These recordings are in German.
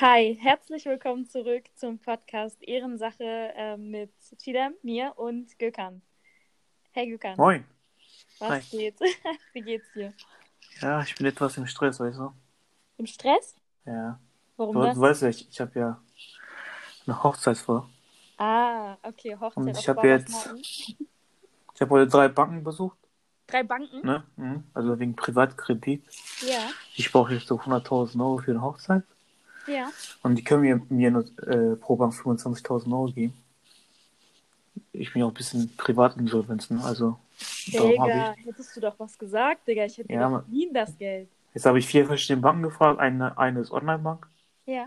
Hi, herzlich willkommen zurück zum Podcast Ehrensache äh, mit Chidam, mir und Gökhan. Hey Gökhan. Moin. Was Hi. geht? Wie geht's dir? Ja, ich bin etwas im Stress, weißt du? Im Stress? Ja. Warum Du, das? du weißt ja, ich, ich habe ja eine Hochzeit vor. Ah, okay, Hochzeit Und ich hab Bauersmarken. Ich habe heute drei Banken besucht, Drei Banken? ne? Mhm. Also wegen Privatkredit. Ja, Ich brauche jetzt so 100.000 Euro für eine Hochzeit. Ja. Und die können mir, mir nur äh, pro Bank 25.000 Euro geben. Ich bin ja auch ein bisschen Privatinsolvenz, ne? Also Digga, ich. hättest du doch was gesagt, Digga. Ich hätte Ja, verliehen das Geld. Jetzt habe ich vier verschiedene Banken gefragt. Eine, eine ist Online-Bank. Ja.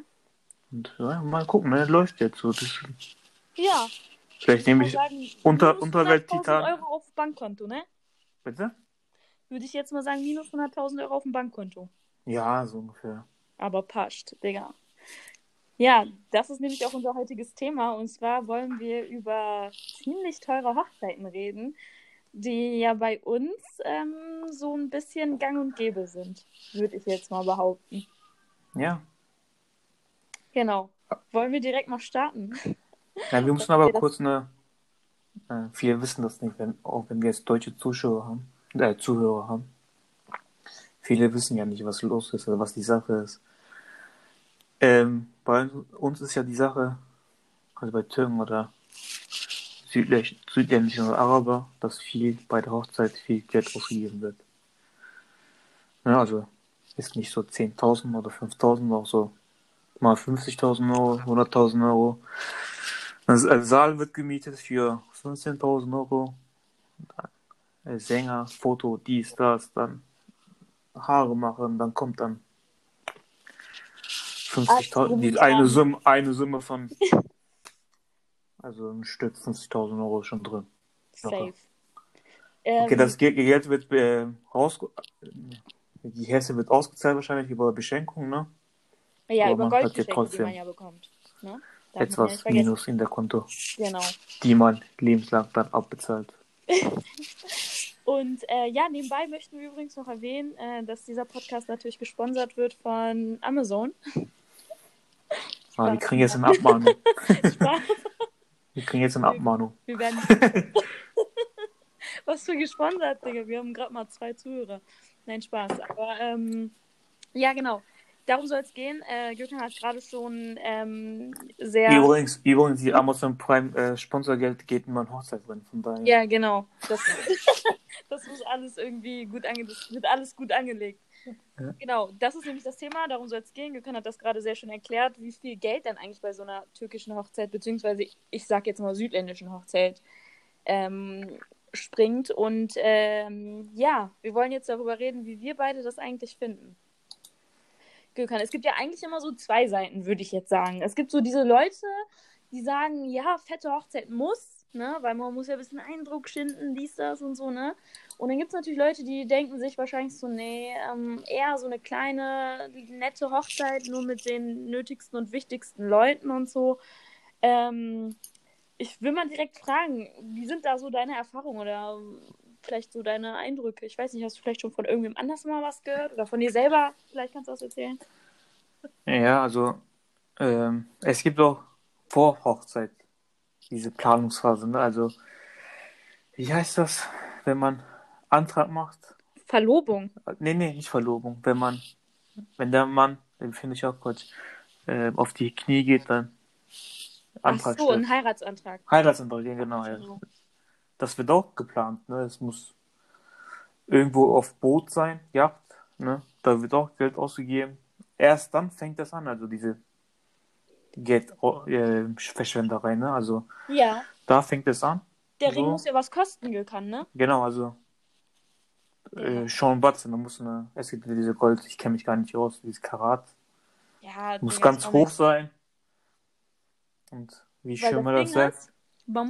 Und ja, mal gucken, ne? Läuft jetzt so. Das, Ja. vielleicht nehme ich. sagen, unter- minus Unterwelt 100.000 Titan. Euro auf Bankkonto, ne? Bitte? Würde ich jetzt mal sagen, minus 100.000 Euro auf dem Bankkonto. Ja, so ungefähr. Aber passt, Digga. Ja, das ist nämlich auch unser heutiges Thema. Und zwar wollen wir über ziemlich teure Hochzeiten reden, die ja bei uns ähm, so ein bisschen gang und gäbe sind, würde ich jetzt mal behaupten. Ja. Genau. Wollen wir direkt mal starten? Ja, wir müssen aber kurz eine. Äh, viele wissen das nicht, wenn, auch wenn wir jetzt deutsche Zuschauer haben, äh, Zuhörer haben. Viele wissen ja nicht, was los ist oder was die Sache ist. Ähm, bei uns ist ja die Sache, also bei Türken oder südländischen oder Araber, dass viel bei der Hochzeit viel Geld ausgegeben wird. Ja, also ist nicht so 10.000 oder 5.000, auch so mal 50.000 Euro, 100.000 Euro. Das ein Saal wird gemietet für 15.000 Euro. Äh, Sänger, Foto, dies, das, dann Haare machen, dann kommt dann 50.000, die- eine Summe, eine Summe von, also ein Stück 50.000 Euro ist schon drin. Safe. Okay, Ähm, das Geld, Geld wird äh, raus, die Hälfte wird ausgezahlt wahrscheinlich über Beschenkung, ne? ja, aber über Goldgeschenke, die man ja bekommt. Ne? Darf Etwas. Minus in der Konto, Genau. die man lebenslang dann abbezahlt. Und äh, ja, nebenbei möchten wir übrigens noch erwähnen, äh, dass dieser Podcast natürlich gesponsert wird von Amazon. Ah, wir kriegen jetzt eine Abmahnung. Wir kriegen jetzt eine Abmahnung. Wir werden. Was für gesponsert, Digga. Wir haben gerade mal zwei Zuhörer. Nein, Spaß. Aber ähm, ja, genau. Darum soll es gehen. Äh, Gökhan hat gerade schon ähm, sehr. Übrigens, übrigens, die Amazon Prime äh, Sponsorgeld geht in mein Hochzeit drin, von daher. Ja, genau. Das, das muss alles irgendwie gut ange das wird alles gut angelegt. Genau, das ist nämlich das Thema, darum soll es gehen. Gökhan hat das gerade sehr schön erklärt, wie viel Geld dann eigentlich bei so einer türkischen Hochzeit, beziehungsweise ich sag jetzt mal südländischen Hochzeit, ähm, springt. Und ähm, ja, wir wollen jetzt darüber reden, wie wir beide das eigentlich finden. Gökhan, es gibt ja eigentlich immer so zwei Seiten, würde ich jetzt sagen. Es gibt so diese Leute, die sagen, ja, fette Hochzeit muss, ne, weil man muss ja ein bisschen Eindruck schinden, dies, das und so, ne. Und dann gibt es natürlich Leute, die denken sich wahrscheinlich so, nee, ähm, eher so eine kleine, nette Hochzeit, nur mit den nötigsten und wichtigsten Leuten und so. Ähm, ich will mal direkt fragen, wie sind da so deine Erfahrungen oder vielleicht so deine Eindrücke? Ich weiß nicht, hast du vielleicht schon von irgendwem anders mal was gehört oder von dir selber? Vielleicht kannst du was erzählen. Ja, also ähm, es gibt auch vor Hochzeit diese Planungsphase, ne? Also wie heißt das, wenn man Antrag macht? Verlobung. Nee, nee, nicht Verlobung. Wenn man, wenn der Mann, den finde ich auch kurz, äh, auf die Knie geht, dann Ach Antrag so, stellt. ein Heiratsantrag. Heiratsantrag, ja, genau. Ja. So. Das wird auch geplant, ne? Es muss irgendwo auf Boot sein, Yacht, ne? Da wird auch Geld ausgegeben. Erst dann fängt das an, also diese Geldverschwenderei, ne? Also Ja, da fängt es an. der Ring So. muss ja was kosten können, ne? Genau, also äh, Sean Watson, da muss eine, es gibt diese Gold, ich kenne mich gar nicht aus, dieses Karat, Ja, muss ganz hoch sein. Und wie. Weil schön man das sagt,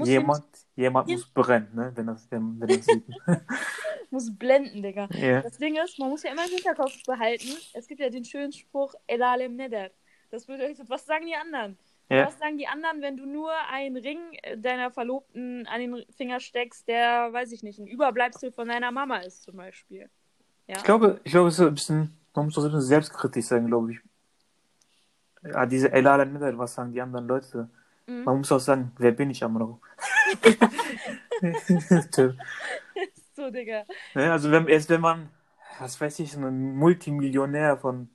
jemand, jemand muss brennen, ne? Wenn das, wenn, wenn das sieht. muss blenden, Digga. ja. Das Ding ist, man muss ja immer im Hinterkopf behalten, es gibt ja den schönen Spruch, Elalem Neder. Das euch, was sagen die anderen? Ja. Was sagen die anderen, wenn du nur einen Ring äh, deiner Verlobten an den Finger steckst, der, weiß ich nicht, ein Überbleibsel von deiner Mama ist zum Beispiel? Ja. Ich glaube, ich glaube, es ist ein bisschen, man muss doch ein bisschen selbstkritisch sein, glaube ich. Ja, diese Elala Nether, was sagen die anderen Leute? Mhm. Man muss auch sagen, wer bin ich, Amro? So, Digga. Also wenn, erst wenn man, was weiß ich, so ein Multimillionär von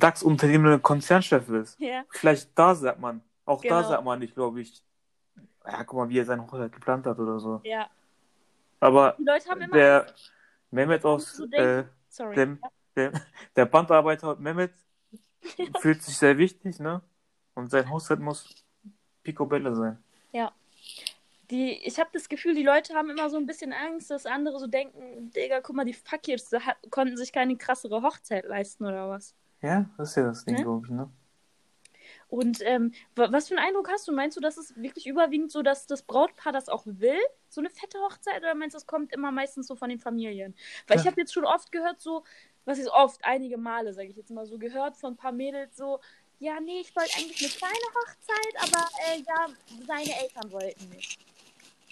DAX-Unternehmen Konzernchef ist, Ja. vielleicht da sagt man, auch da Genau. sagt man nicht, glaube ich, ja, guck mal, wie er seine Hochzeit geplant hat oder so. Ja. Aber Die Leute haben immer der Mehmet aus, äh, denken. Sorry. der, Bandarbeiter Mehmet fühlt sich sehr wichtig, ne? Und sein Haushalt muss picobello sein. Die, ich habe das Gefühl, die Leute haben immer so ein bisschen Angst, dass andere so denken, Digga, guck mal, die ha- konnten sich keine krassere Hochzeit leisten oder was. Ja, das ist ja das Ding, Ne? glaube ich, ne? Und ähm, wa- was für einen Eindruck hast du? Meinst du, dass es wirklich überwiegend so, dass das Brautpaar das auch will? So eine fette Hochzeit? Oder meinst du, es kommt immer meistens so von den Familien? Weil ich Ja. habe jetzt schon oft gehört, so, was ist oft, einige Male, sage ich jetzt mal so, gehört von ein paar Mädels so, ja, nee, ich wollte eigentlich eine kleine Hochzeit, aber äh, ja, seine Eltern wollten nicht.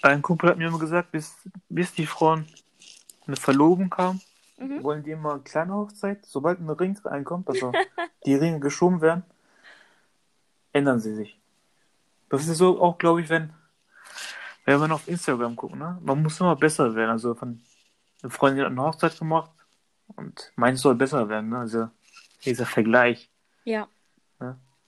Ein Kumpel hat mir immer gesagt, bis, bis die Frauen eine Verlobung haben, Mhm. wollen die immer eine kleine Hochzeit. Sobald ein Ring reinkommt, also die Ringe geschoben werden, ändern sie sich. Das ist so auch, glaube ich, wenn, wenn man auf Instagram guckt, ne? Man muss immer besser werden. Also von eine Freundin hat eine Hochzeit gemacht und meins soll besser werden, ne? Also dieser Vergleich. Ja,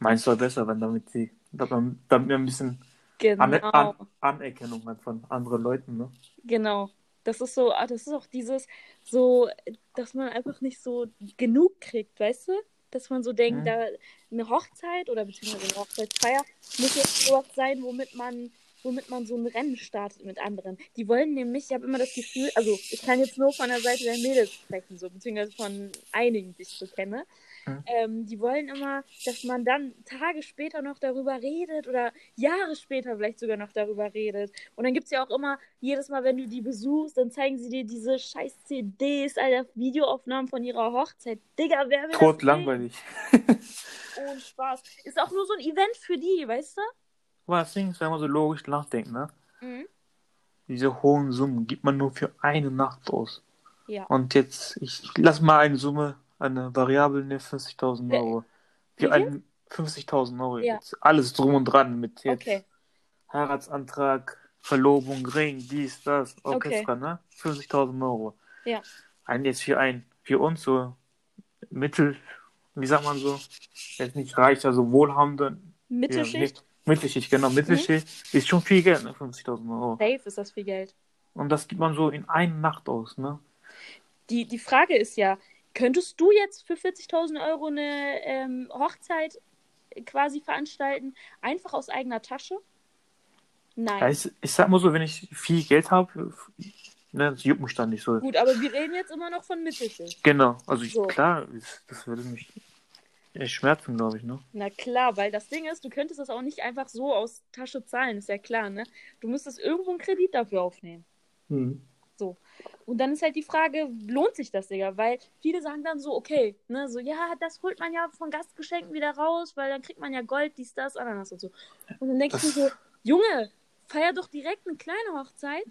Meins soll besser werden, damit sie, damit man, damit man ein bisschen genau. An An Anerkennung hat von anderen Leuten, ne? Genau. Das ist so, ah, das ist auch dieses, so, dass man einfach nicht so genug kriegt, weißt du? Dass man so denkt, Mhm. da eine Hochzeit oder beziehungsweise eine Hochzeitsfeier muss jetzt sowas sein, womit man, womit man so ein Rennen startet mit anderen. Die wollen nämlich, ich habe immer das Gefühl, also ich kann jetzt nur von der Seite der Mädels sprechen, so, beziehungsweise von einigen, die ich so kenne. Mhm. Ähm, die wollen immer, dass man dann Tage später noch darüber redet oder Jahre später vielleicht sogar noch darüber redet. Und dann gibt es ja auch immer, jedes Mal, wenn du die besuchst, dann zeigen sie dir diese scheiß CDs, Alter, Videoaufnahmen von ihrer Hochzeit. Digga, wer will Tot das langweilig. Ohne Spaß. Ist auch nur so ein Event für die, weißt du? Aber das Ding ist, wenn man so logisch nachdenkt, ne? Mhm. Diese hohen Summen gibt man nur für eine Nacht aus. Ja. Und jetzt, ich lass mal eine Summe, eine Variable, ne, 50.000 Wer- Euro. Für einen 50.000 Euro. Ja. Jetzt alles drum und dran mit jetzt Okay. Heiratsantrag, Verlobung, Ring, dies, das, Orchester, ne? 50.000 Euro. Ja. Ein jetzt für ein, für uns so Mittel, wie sagt man so, jetzt nicht reich, also wohlhabende, Mittelschicht. Mittelschicht, genau, Mittelschicht ist schon viel Geld, ne? 50.000 Euro. Safe ist das viel Geld. Und das gibt man so in einer Nacht aus, ne? Die, die Frage ist ja, könntest du jetzt für 40.000 Euro eine ähm, Hochzeit quasi veranstalten, einfach aus eigener Tasche? Nein. Ja, ich, ich sag mal so, wenn ich viel Geld habe, ne, das juckt mich dann nicht so. Gut, aber wir reden jetzt immer noch von Mittelschicht. Genau, also ich, So. klar, das, würde mich schmerzen, glaube ich, ne? Na klar, weil das Ding ist, du könntest das auch nicht einfach so aus Tasche zahlen, ist ja klar, ne? Du müsstest irgendwo einen Kredit dafür aufnehmen. Und dann ist halt die Frage, lohnt sich das, Digga? Weil viele sagen dann so, okay, ne, so, ja, das holt man ja von Gastgeschenken wieder raus, weil dann kriegt man ja Gold, dies, das, Ananas und so. Und dann denke ich mir so, Junge, feier doch direkt eine kleine Hochzeit,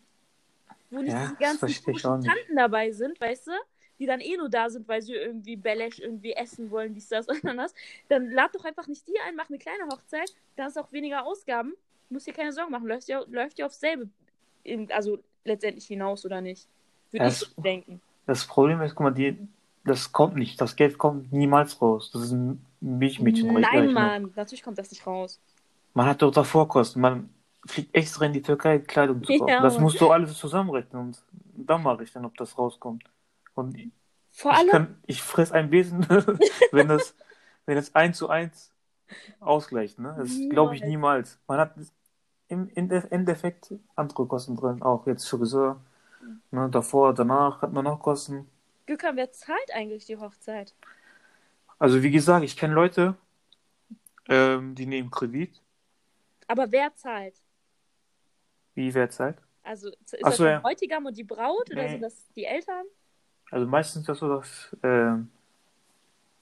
wo nicht Ja, die ganzen. Tanten dabei sind, weißt du? Die dann eh nur da sind, weil sie irgendwie Belesch irgendwie essen wollen, dies, das, Ananas. Dann lad doch einfach nicht die ein, mach eine kleine Hochzeit, dann hast du auch weniger Ausgaben, musst dir keine Sorgen machen, läuft ja, läuft ja aufs selbe, in- also letztendlich hinaus oder nicht? Würde ich so denken. Das Problem ist, guck mal, die, das kommt nicht, das Geld kommt niemals raus. Das ist ein Milchmädchen. Nein, Mann, natürlich kommt das nicht raus. Man hat doch davor Kosten. Man fliegt extra in die Türkei, Kleidung zu kaufen. Ja, das musst du alles zusammenrechnen und dann mache ich dann, ob das rauskommt. Und ich, Vor allem, kann, ich fress ein Besen, wenn das, wenn das eins zu eins ausgleicht, ne? Das glaube ich niemals. Man hat im Ende- Endeffekt andere Kosten drin, auch jetzt Friseur. Ne, davor, danach hat man noch Kosten. Gökhan, wer zahlt eigentlich die Hochzeit? Also wie gesagt, ich kenne Leute, ähm, die nehmen Kredit. Aber wer zahlt? Wie wer zahlt? Also ist Ach das so, der ja. Bräutigam und die Braut oder Nee. sind das die Eltern? Also meistens ist das so, dass ähm,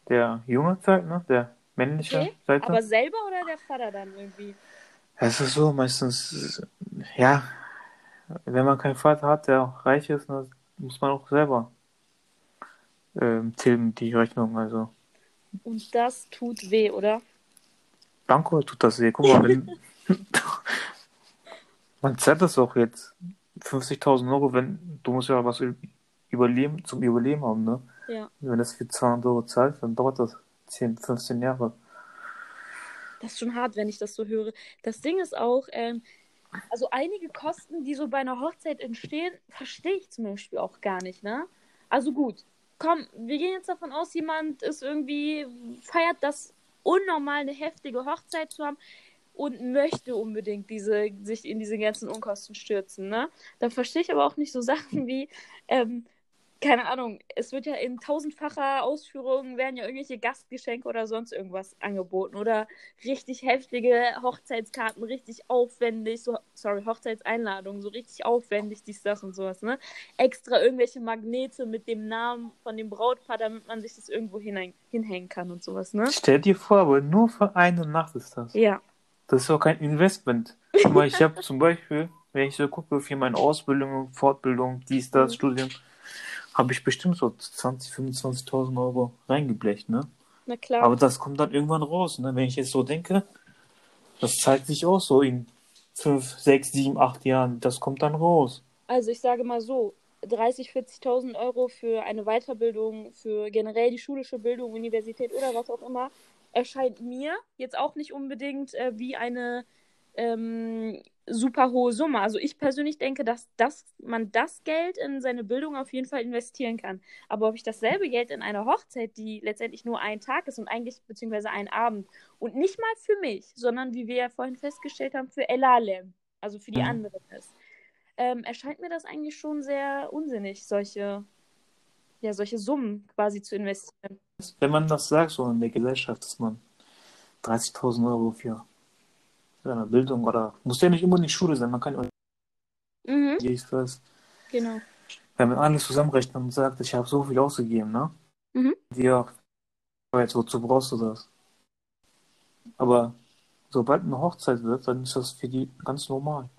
der Junge zahlt, ne? Der männliche Okay, Seite. Aber selber oder der Vater dann irgendwie? Es ist so, meistens, ja, wenn man keinen Vater hat, der auch reich ist, dann muss man auch selber ähm, tilgen, die Rechnung. Also Und das tut weh, oder? Danke, tut das weh. Guck mal, wenn. Man zahlt das auch jetzt. 50.000 Euro, wenn. Du musst ja was überleben, zum Überleben haben, ne? Ja. Wenn das für 200 Euro zahlt, dann dauert das 10, 15 Jahre. Das ist schon hart, wenn ich das so höre. Das Ding ist auch, ähm, also einige Kosten, die so bei einer Hochzeit entstehen, verstehe ich zum Beispiel auch gar nicht, ne? Also gut, komm, wir gehen jetzt davon aus, jemand ist irgendwie, feiert das unnormal eine heftige Hochzeit zu haben und möchte unbedingt diese, sich in diese ganzen Unkosten stürzen, ne? Da verstehe ich aber auch nicht so Sachen wie, ähm, keine Ahnung, es wird ja in tausendfacher Ausführung werden ja irgendwelche Gastgeschenke oder sonst irgendwas angeboten oder richtig heftige Hochzeitskarten, richtig aufwendig, so, sorry, Hochzeitseinladungen, so richtig aufwendig, dies, das und sowas, ne? Extra irgendwelche Magnete mit dem Namen von dem Brautpaar, damit man sich das irgendwo hinhängen, hinhängen kann und sowas, ne? Stell dir vor, aber nur für eine Nacht ist das. Ja. Das ist auch kein Investment. Mal, ich habe zum Beispiel, wenn ich so gucke, für meine Ausbildung, Fortbildung, dies, das, Mhm. Studium, habe ich bestimmt so 20, 25.000 Euro reingeblecht, ne? Na klar. Aber das kommt dann irgendwann raus, ne? Wenn ich jetzt so denke, das zeigt sich auch so in 5, 6, 7, 8 Jahren. Das kommt dann raus. Also ich sage mal so, 30.000, 40.000 Euro für eine Weiterbildung, für generell die schulische Bildung, Universität oder was auch immer, erscheint mir jetzt auch nicht unbedingt äh, wie eine ähm, super hohe Summe. Also ich persönlich denke, dass, dass man das Geld in seine Bildung auf jeden Fall investieren kann. Aber ob ich dasselbe Geld in eine Hochzeit, die letztendlich nur ein Tag ist und eigentlich beziehungsweise ein Abend und nicht mal für mich, sondern wie wir ja vorhin festgestellt haben, für Elalem, also für die Mhm. anderen ist, ähm, erscheint mir das eigentlich schon sehr unsinnig, solche, ja, solche Summen quasi zu investieren. Wenn man das sagt, so in der Gesellschaft, dass man 30.000 Euro für seine Bildung oder muss ja nicht immer in die Schule sein, man kann ja Mhm, dies, das. genau. Wenn man alles zusammenrechnet und sagt, ich habe so viel ausgegeben, ne? Mhm. Ja, aber jetzt wozu brauchst du das? Aber sobald eine Hochzeit wird, dann ist das für die ganz normal.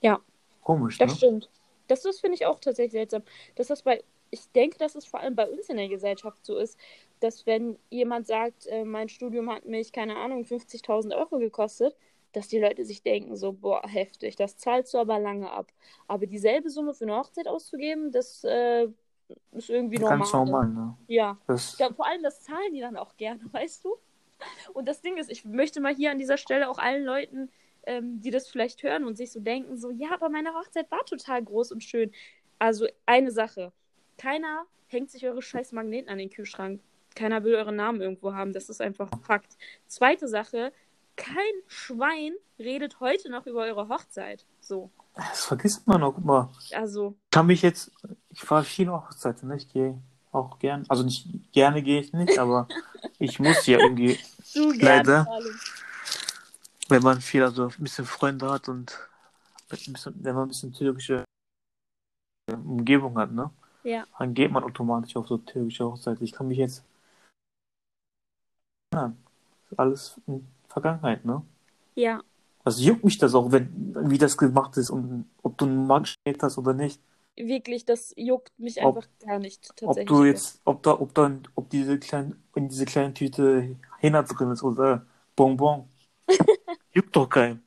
Ja. Komisch, Das ne? stimmt. Das, das finde ich auch tatsächlich seltsam. Dass das bei, ich denke, dass es vor allem bei uns in der Gesellschaft so ist, dass wenn jemand sagt, äh, mein Studium hat mich, keine Ahnung, 50.000 Euro gekostet, dass die Leute sich denken, so, boah, heftig, das zahlst du aber lange ab. Aber dieselbe Summe für eine Hochzeit auszugeben, das äh, ist irgendwie normal. Ganz normal, ne? Ja. Das, Ja, vor allem das zahlen die dann auch gerne, weißt du? Und das Ding ist, ich möchte mal hier an dieser Stelle auch allen Leuten, ähm, die das vielleicht hören und sich so denken, so, ja, aber meine Hochzeit war total groß und schön. Also eine Sache, keiner hängt sich eure scheiß Magneten an den Kühlschrank. Keiner will euren Namen irgendwo haben, das ist einfach Fakt. Zweite Sache, kein Schwein redet heute noch über eure Hochzeit. So, das vergisst man auch. Mal, also, ich kann mich jetzt, ich fahre viele Hochzeiten, ne? Ich gehe auch gern, also nicht gerne gehe ich nicht, aber ich muss ja irgendwie, du Leider. gerne, wenn man viel, also ein bisschen Freunde hat und ein bisschen, wenn man ein bisschen türkische Umgebung hat, ne? Ja. Dann geht man automatisch auf so türkische Hochzeiten. Ich kann mich jetzt, ja, alles in Vergangenheit, ne? Ja, Also juckt mich das auch, wenn, wie das gemacht ist und ob du einen Mann gestellt hast oder nicht. wirklich, das juckt mich Ob- einfach gar nicht Ob tatsächlich. du jetzt, ob da, ob dann, ob diese kleinen, in diese kleine Tüte Henna drin ist oder Bonbon. Juckt doch keinen.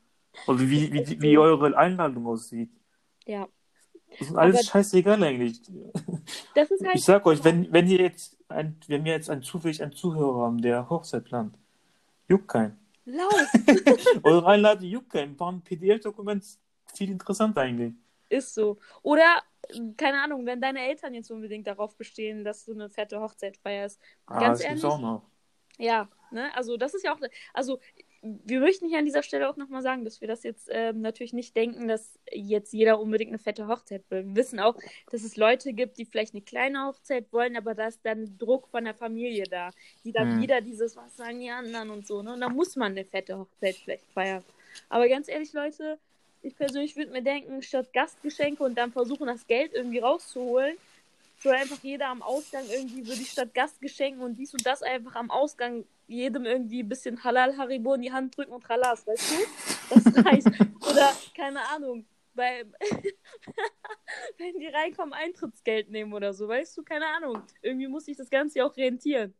Oder wie, wie, wie eure Einladung aussieht. Ja, Das ist alles Aber- scheißegal eigentlich. das ist halt. Ich sag euch, wenn, wenn ihr jetzt ein, wenn wir jetzt ein zufällig einen Zuhörer haben, der Hochzeit plant, juckt keinen. Lauf Eure Einladung juckt keinen. War ein PDF-Dokument viel interessanter eigentlich. ist so. Oder, keine Ahnung, wenn deine Eltern jetzt unbedingt darauf bestehen, dass du eine fette Hochzeit feierst. Ah, Ganz das ehrlich? auch noch. Ja, ne? Also, das ist ja auch. Also, wir möchten hier an dieser Stelle auch nochmal sagen, dass wir das jetzt ähm, natürlich nicht denken, dass jetzt jeder unbedingt eine fette Hochzeit will. Wir wissen auch, dass es Leute gibt, die vielleicht eine kleine Hochzeit wollen, aber da ist dann Druck von der Familie da, die dann Hm. wieder dieses, was sagen die anderen und so, ne? Und da muss man eine fette Hochzeit vielleicht feiern. Aber ganz ehrlich, Leute, ich persönlich würde mir denken, statt Gastgeschenke und dann versuchen, das Geld irgendwie rauszuholen, soll einfach jeder am Ausgang irgendwie, würde ich statt Gastgeschenken und dies und das einfach am Ausgang jedem irgendwie ein bisschen Halal Haribo in die Hand drücken und Halas, weißt du? Das reicht. Oder, keine Ahnung, bei, wenn die reinkommen, Eintrittsgeld nehmen oder so, weißt du? Keine Ahnung. Irgendwie muss sich das Ganze ja auch rentieren.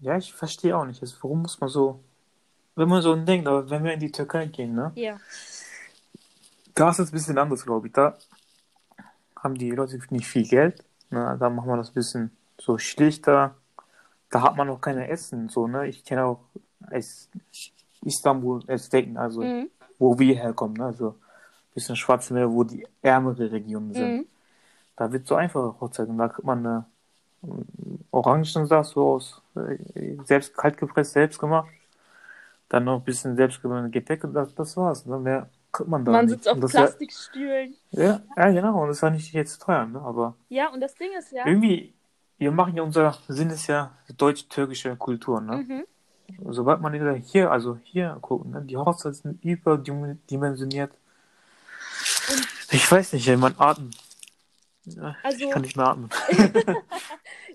Ja, ich verstehe auch nicht. Also, warum muss man so, wenn man so denkt, aber wenn wir in die Türkei gehen, ne? Ja. Da ist es ein bisschen anders, glaube ich. Da haben die Leute nicht viel Geld. Ne? Da macht man das ein bisschen so schlichter. Da hat man auch keine Essen. So, ne? Ich kenne auch als Istanbul, als Denken, also Mhm. wo wir herkommen. Ne? Also ein bisschen Schwarze Meer, wo die ärmere Regionen sind. Mhm. Da wird so einfache Hochzeit und da kriegt man eine ähm, Orangensaft so aus, äh, selbst kalt gepresst, selbst gemacht. Dann noch ein bisschen selbstgemachte Gepäck und das, das war's. Ne? Mehr kriegt man da Man nicht. sitzt auf Und Plastikstühlen. Ja, ja, genau. Und das ja nicht jetzt teuer, ne? Aber Ja, und das Ding ist ja. irgendwie, wir machen ja unser Sinn ist ja deutsch-türkische Kultur, ne? Mhm. Sobald man hier, also hier guckt, ne? Die Hochzeiten sind überdimensioniert. Ich weiß nicht, man atmet. Ja, Also- ich kann nicht mehr atmen.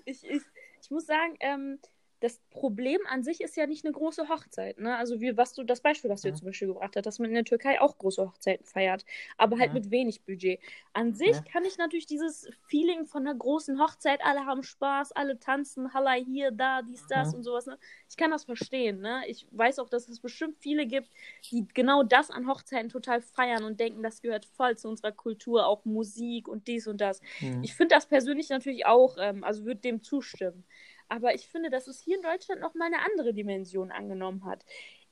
ich, ich, ich muss sagen, ähm, das Problem an sich ist ja nicht eine große Hochzeit. Ne? Also wie was du das Beispiel, was du Ja. zum Beispiel gebracht hast, dass man in der Türkei auch große Hochzeiten feiert, aber halt Ja. mit wenig Budget. An sich Ja. kann ich natürlich dieses Feeling von einer großen Hochzeit, alle haben Spaß, alle tanzen, Halla hier, da, dies, das und sowas. Ne? Ich kann das verstehen. Ne? Ich weiß auch, dass es bestimmt viele gibt, die genau das an Hochzeiten total feiern und denken, das gehört voll zu unserer Kultur, auch Musik und dies und das. Ich finde das persönlich natürlich auch, ähm, also würde dem zustimmen. Aber ich finde, dass es hier in Deutschland nochmal eine andere Dimension angenommen hat.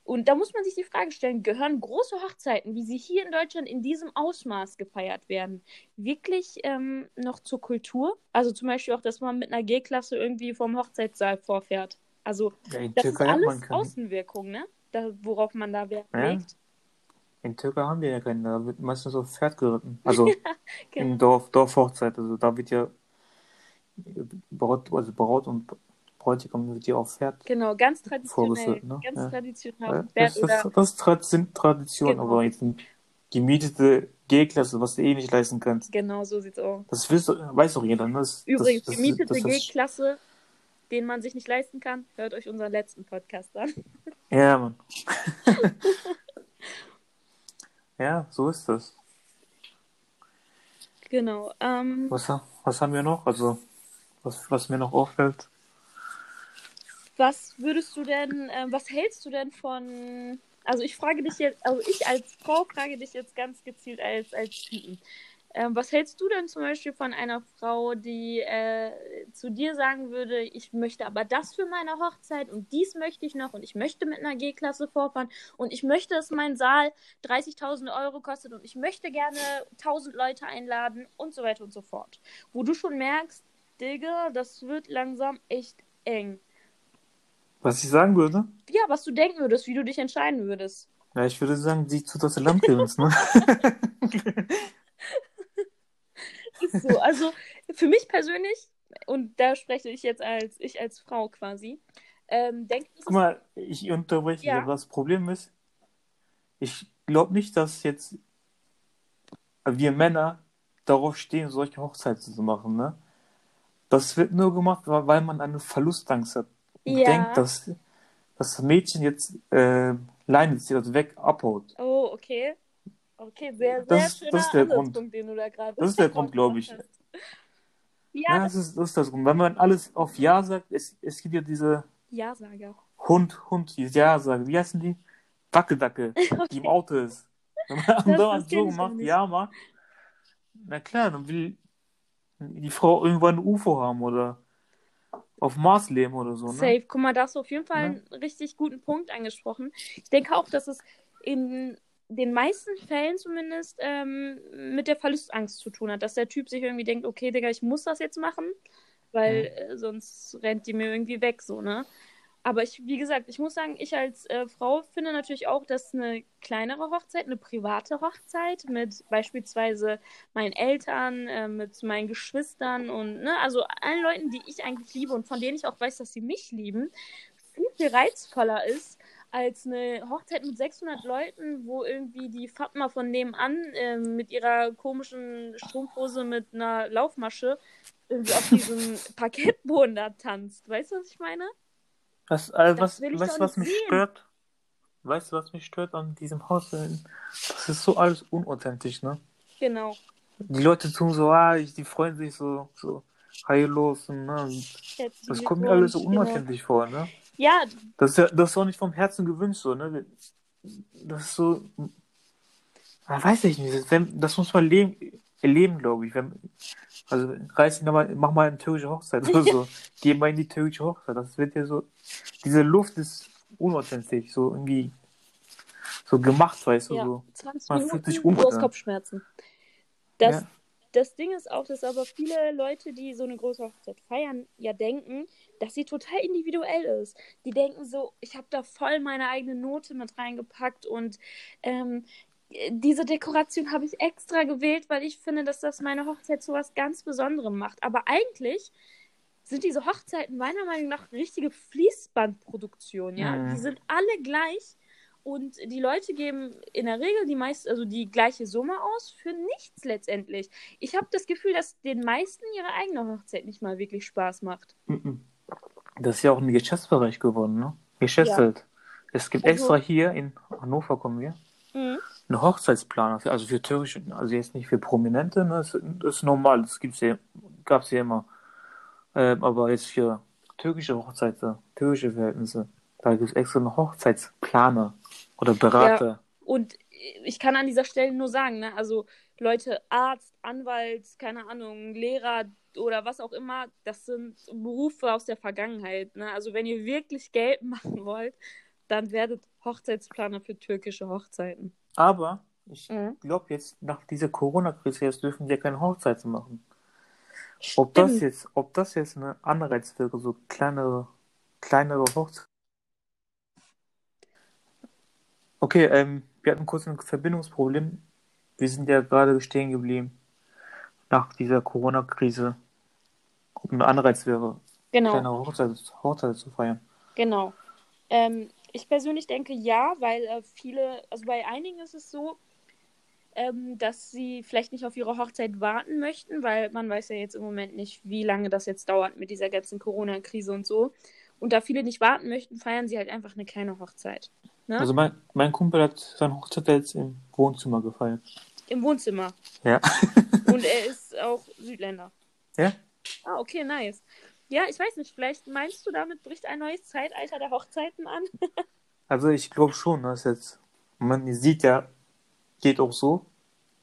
Und da muss man sich die Frage stellen, gehören große Hochzeiten, wie sie hier in Deutschland in diesem Ausmaß gefeiert werden, wirklich ähm, noch zur Kultur? Also zum Beispiel auch, dass man mit einer G-Klasse irgendwie vom Hochzeitssaal vorfährt. Also Ja, das Türkei ist alles. Außenwirkung, ne? Da, worauf man da Wert Ja. legt. In Türkei haben wir ja keine, da wird meistens auf Pferd geritten. Also Genau. in Dorf, Dorfhochzeit, also da wird ja Braut, also Braut und Bräutigam wird ja auf Pferd. Genau, ganz traditionell. Ne? Ganz Ja. traditionell Ja, das, das, das ist Tradition, Tradition Genau. aber jetzt eine gemietete G-Klasse, was du eh nicht leisten kannst. genau so sieht's aus. Das wisst, weiß doch jeder. Ne? Das, Übrigens, das, das, gemietete das, das, G-Klasse, den man sich nicht leisten kann, hört euch unseren letzten Podcast an. Ja, Mann. ja, so ist das. Genau. Ähm, Was, was haben wir noch? Also, was, was mir noch auffällt. Was würdest du denn, ähm, was hältst du denn von, also ich frage dich jetzt, also ich als Frau frage dich jetzt ganz gezielt als, als Typen. Ähm, was hältst du denn zum Beispiel von einer Frau, die äh, zu dir sagen würde, ich möchte aber das für meine Hochzeit und dies möchte ich noch und ich möchte mit einer G-Klasse vorfahren und ich möchte, dass mein Saal 30.000 Euro kostet und ich möchte gerne 1.000 Leute einladen und so weiter und so fort. Wo du schon merkst, Digga, das wird langsam echt eng. Was ich sagen würde? Ja, was du denken würdest, wie du dich entscheiden würdest. Ja, ich würde sagen, sie zu das Landgewinns, ne? Ist so. Also für mich persönlich, und da spreche ich jetzt als ich als Frau quasi, ähm, denke ich, Guck mal, ich unterbreche, Ja. das Problem ist, ich glaube nicht, dass jetzt wir Männer darauf stehen, solche Hochzeiten zu machen, ne? Das wird nur gemacht, weil weil man eine Verlustangst hat. Ja. denkt, dass das Mädchen jetzt äh, Leine zieht, also weg abhaut. oh, okay. Okay, sehr, sehr Das schöner das ist der Grund. Den du da gerade Das ist der Grund, glaube ich. hast. Ja, Ja, das ist, das ist das Grund. Wenn man alles auf Ja sagt, es, es gibt ja diese Ja-Sager. Hund, Hund, die Ja sagen. Wie heißen die? Wackeldacke, die im Auto ist. Wenn man Das- andauernd so gemacht, auch ja macht, na klar, dann will die Frau irgendwann ein UFO haben oder auf Mars leben oder so, ne? Safe. Guck mal, da hast du auf jeden Fall Ja. einen richtig guten Punkt angesprochen. Ich denke auch, dass es in den meisten Fällen zumindest ähm, mit der Verlustangst zu tun hat, dass der Typ sich irgendwie denkt, okay, Digga, ich muss das jetzt machen, weil äh, sonst rennt die mir irgendwie weg, so, ne? Aber ich, wie gesagt, ich muss sagen, ich als äh, Frau finde natürlich auch, dass eine kleinere Hochzeit, eine private Hochzeit mit beispielsweise meinen Eltern, äh, mit meinen Geschwistern und, ne, also allen Leuten, die ich eigentlich liebe und von denen ich auch weiß, dass sie mich lieben, viel, viel reizvoller ist als eine Hochzeit mit 600 Leuten, wo irgendwie die Fatma von nebenan äh, mit ihrer komischen Strumpfhose mit einer Laufmasche irgendwie auf diesem Parkettboden da tanzt. Weißt du, was ich meine? Was, äh, was, will ich weißt was mich sehen. stört? Weißt du, was mich stört an diesem Haus? Das ist so alles unauthentisch, ne? Genau. Die Leute tun so, ah, ich, die freuen sich so, so heillos und, ne? und das kommt mir alles so genau. unauthentisch vor, ne? Ja, Das ist ja das ist auch nicht vom Herzen gewünscht, so, ne? Das ist so. Weiß ich nicht. Das muss man leben, erleben, glaube ich. Wenn, also reiß ihn mal, mach mal eine türkische Hochzeit oder so. Geh mal in die türkische Hochzeit. Das wird ja so. Diese Luft ist unauthentisch, so irgendwie so gemacht, weißt du, ja. so. 20 Man Minuten, fühlt sich du hast unwohl. Kopfschmerzen. Das, Ja. das Ding ist auch, dass aber viele Leute, die so eine große Hochzeit feiern, ja denken, dass sie total individuell ist. Die denken so, ich habe da voll meine eigene Note mit reingepackt und ähm, diese Dekoration habe ich extra gewählt, weil ich finde, dass das meine Hochzeit zu was ganz Besonderem macht. Aber eigentlich sind diese Hochzeiten meiner Meinung nach richtige Fließbandproduktionen, ja. Mhm. Die sind alle gleich und die Leute geben in der Regel die meist, also die gleiche Summe aus für nichts letztendlich. Ich habe das Gefühl, dass den meisten ihre eigene Hochzeit nicht mal wirklich Spaß macht. Mhm. Das ist ja auch ein Geschäftsbereich geworden, ne? Geschäftswelt. Es gibt Also- extra hier in Hannover, kommen wir, Eine Hochzeitsplaner, für- also für türkische, also jetzt nicht für Prominente, ne? Das, das ist normal, das gibt's ja, gab's ja immer. Ähm, aber jetzt für türkische Hochzeiten, türkische Verhältnisse, da gibt's extra eine Hochzeitsplaner oder Berater. Und ich kann an dieser Stelle nur sagen, ne, also Leute, Arzt, Anwalt, keine Ahnung, Lehrer oder was auch immer, das sind Berufe aus der Vergangenheit. Ne? Also wenn ihr wirklich Geld machen wollt, dann werdet Hochzeitsplaner für türkische Hochzeiten. Aber ich Mhm. glaube jetzt, nach dieser Corona-Krise jetzt dürfen die ja keine Hochzeiten machen. Ob das jetzt, ob das jetzt eine Anreiz wäre, so kleinere, kleinere Hochzeiten. Okay, ähm, wir hatten kurz ein Verbindungsproblem. Wir sind ja gerade stehen geblieben nach dieser Corona-Krise. Ob ein Anreiz wäre, Genau. kleinere Hochzeiten, Hochzeiten zu feiern. Genau. Ähm, ich persönlich denke ja, weil äh, viele, also bei einigen ist es so, ähm, dass sie vielleicht nicht auf ihre Hochzeit warten möchten, weil man weiß ja jetzt im Moment nicht, wie lange das jetzt dauert mit dieser ganzen Corona-Krise und so. Und da viele nicht warten möchten, feiern sie halt einfach eine kleine Hochzeit. Ne? Also mein, mein Kumpel hat seine Hochzeit jetzt im Wohnzimmer gefeiert. Im Wohnzimmer. Ja. Und er ist auch Südländer. Ja? Ah, okay, nice. Ja, ich weiß nicht, vielleicht meinst du, damit bricht ein neues Zeitalter der Hochzeiten an? Also ich glaube schon, dass jetzt, man sieht ja, geht auch so,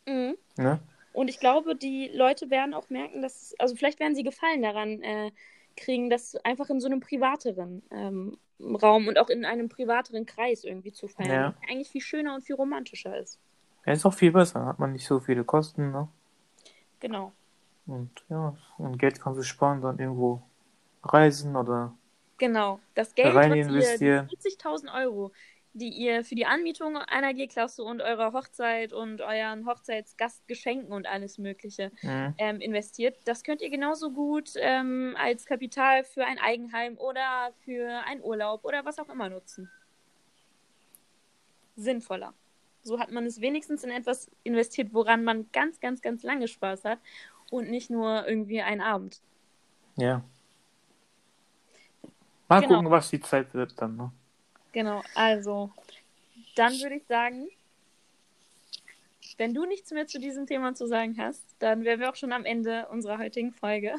Mhm. ne? Und ich glaube, die Leute werden auch merken, dass, also vielleicht werden sie Gefallen daran äh, kriegen, das einfach in so einem privateren ähm, Raum und auch in einem privateren Kreis irgendwie zu feiern. Ja. Eigentlich viel schöner und viel romantischer ist. Er ist auch viel besser, hat man nicht so viele Kosten, ne? Genau. Und ja, und Geld kannst du sparen, dann irgendwo reisen oder Genau. Das Geld, Rein was ihr, investieren. die 40.000 Euro, die ihr für die Anmietung einer G-Klasse und eurer Hochzeit und euren Hochzeitsgastgeschenken und alles Mögliche mhm. ähm, investiert, das könnt ihr genauso gut ähm, als Kapital für ein Eigenheim oder für einen Urlaub oder was auch immer nutzen. Sinnvoller. So hat man es wenigstens in etwas investiert, woran man ganz, ganz, ganz lange Spaß hat und nicht nur irgendwie einen Abend. ja. Mal Genau. gucken, was die Zeit wird dann, ne? Genau, also dann würde ich sagen, wenn du nichts mehr zu diesem Thema zu sagen hast, dann wären wir auch schon am Ende unserer heutigen Folge.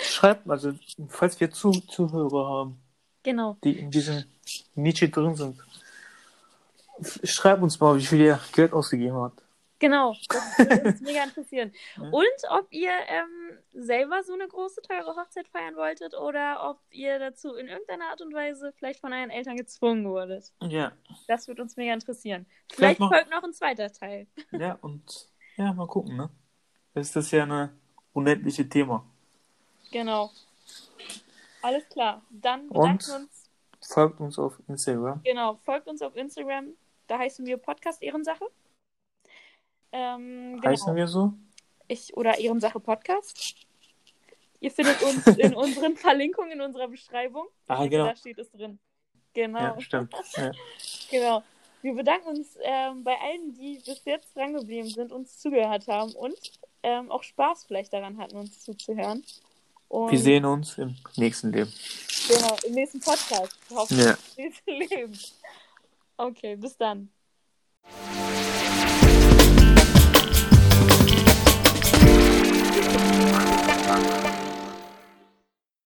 Schreibt, also, falls wir zu Zuhörer haben, Genau. die in diesem Nietzsche drin sind, schreibt uns mal, wie viel ihr Geld ausgegeben habt. Genau, das würde uns mega interessieren. Und ob ihr ähm, selber so eine große, teure Hochzeit feiern wolltet oder ob ihr dazu in irgendeiner Art und Weise vielleicht von euren Eltern gezwungen wurdet. Ja. Das würde uns mega interessieren. Vielleicht Vielleicht noch- folgt noch ein zweiter Teil. Ja, und ja, mal gucken, ne? Das ist ja eine unendliche Thema. Genau. Alles klar. Dann bedanken Und? uns. Folgt uns auf Instagram. Genau, folgt uns auf Instagram. Da heißen wir Podcast Ehrensache. Ähm, genau. Heißen wir so? Ich oder Ehrensache Podcast. Ihr findet uns in unseren Verlinkungen in unserer Beschreibung. Ah, genau. Da steht es drin. Genau, Ja, stimmt. Ja. genau. Wir bedanken uns ähm, bei allen, die bis jetzt drangeblieben sind, uns zugehört haben und ähm, auch Spaß vielleicht daran hatten, uns zuzuhören. Und Wir sehen uns im nächsten Leben. Genau, im nächsten Podcast. Hoffentlich Ja. im nächsten Leben. Okay, bis dann.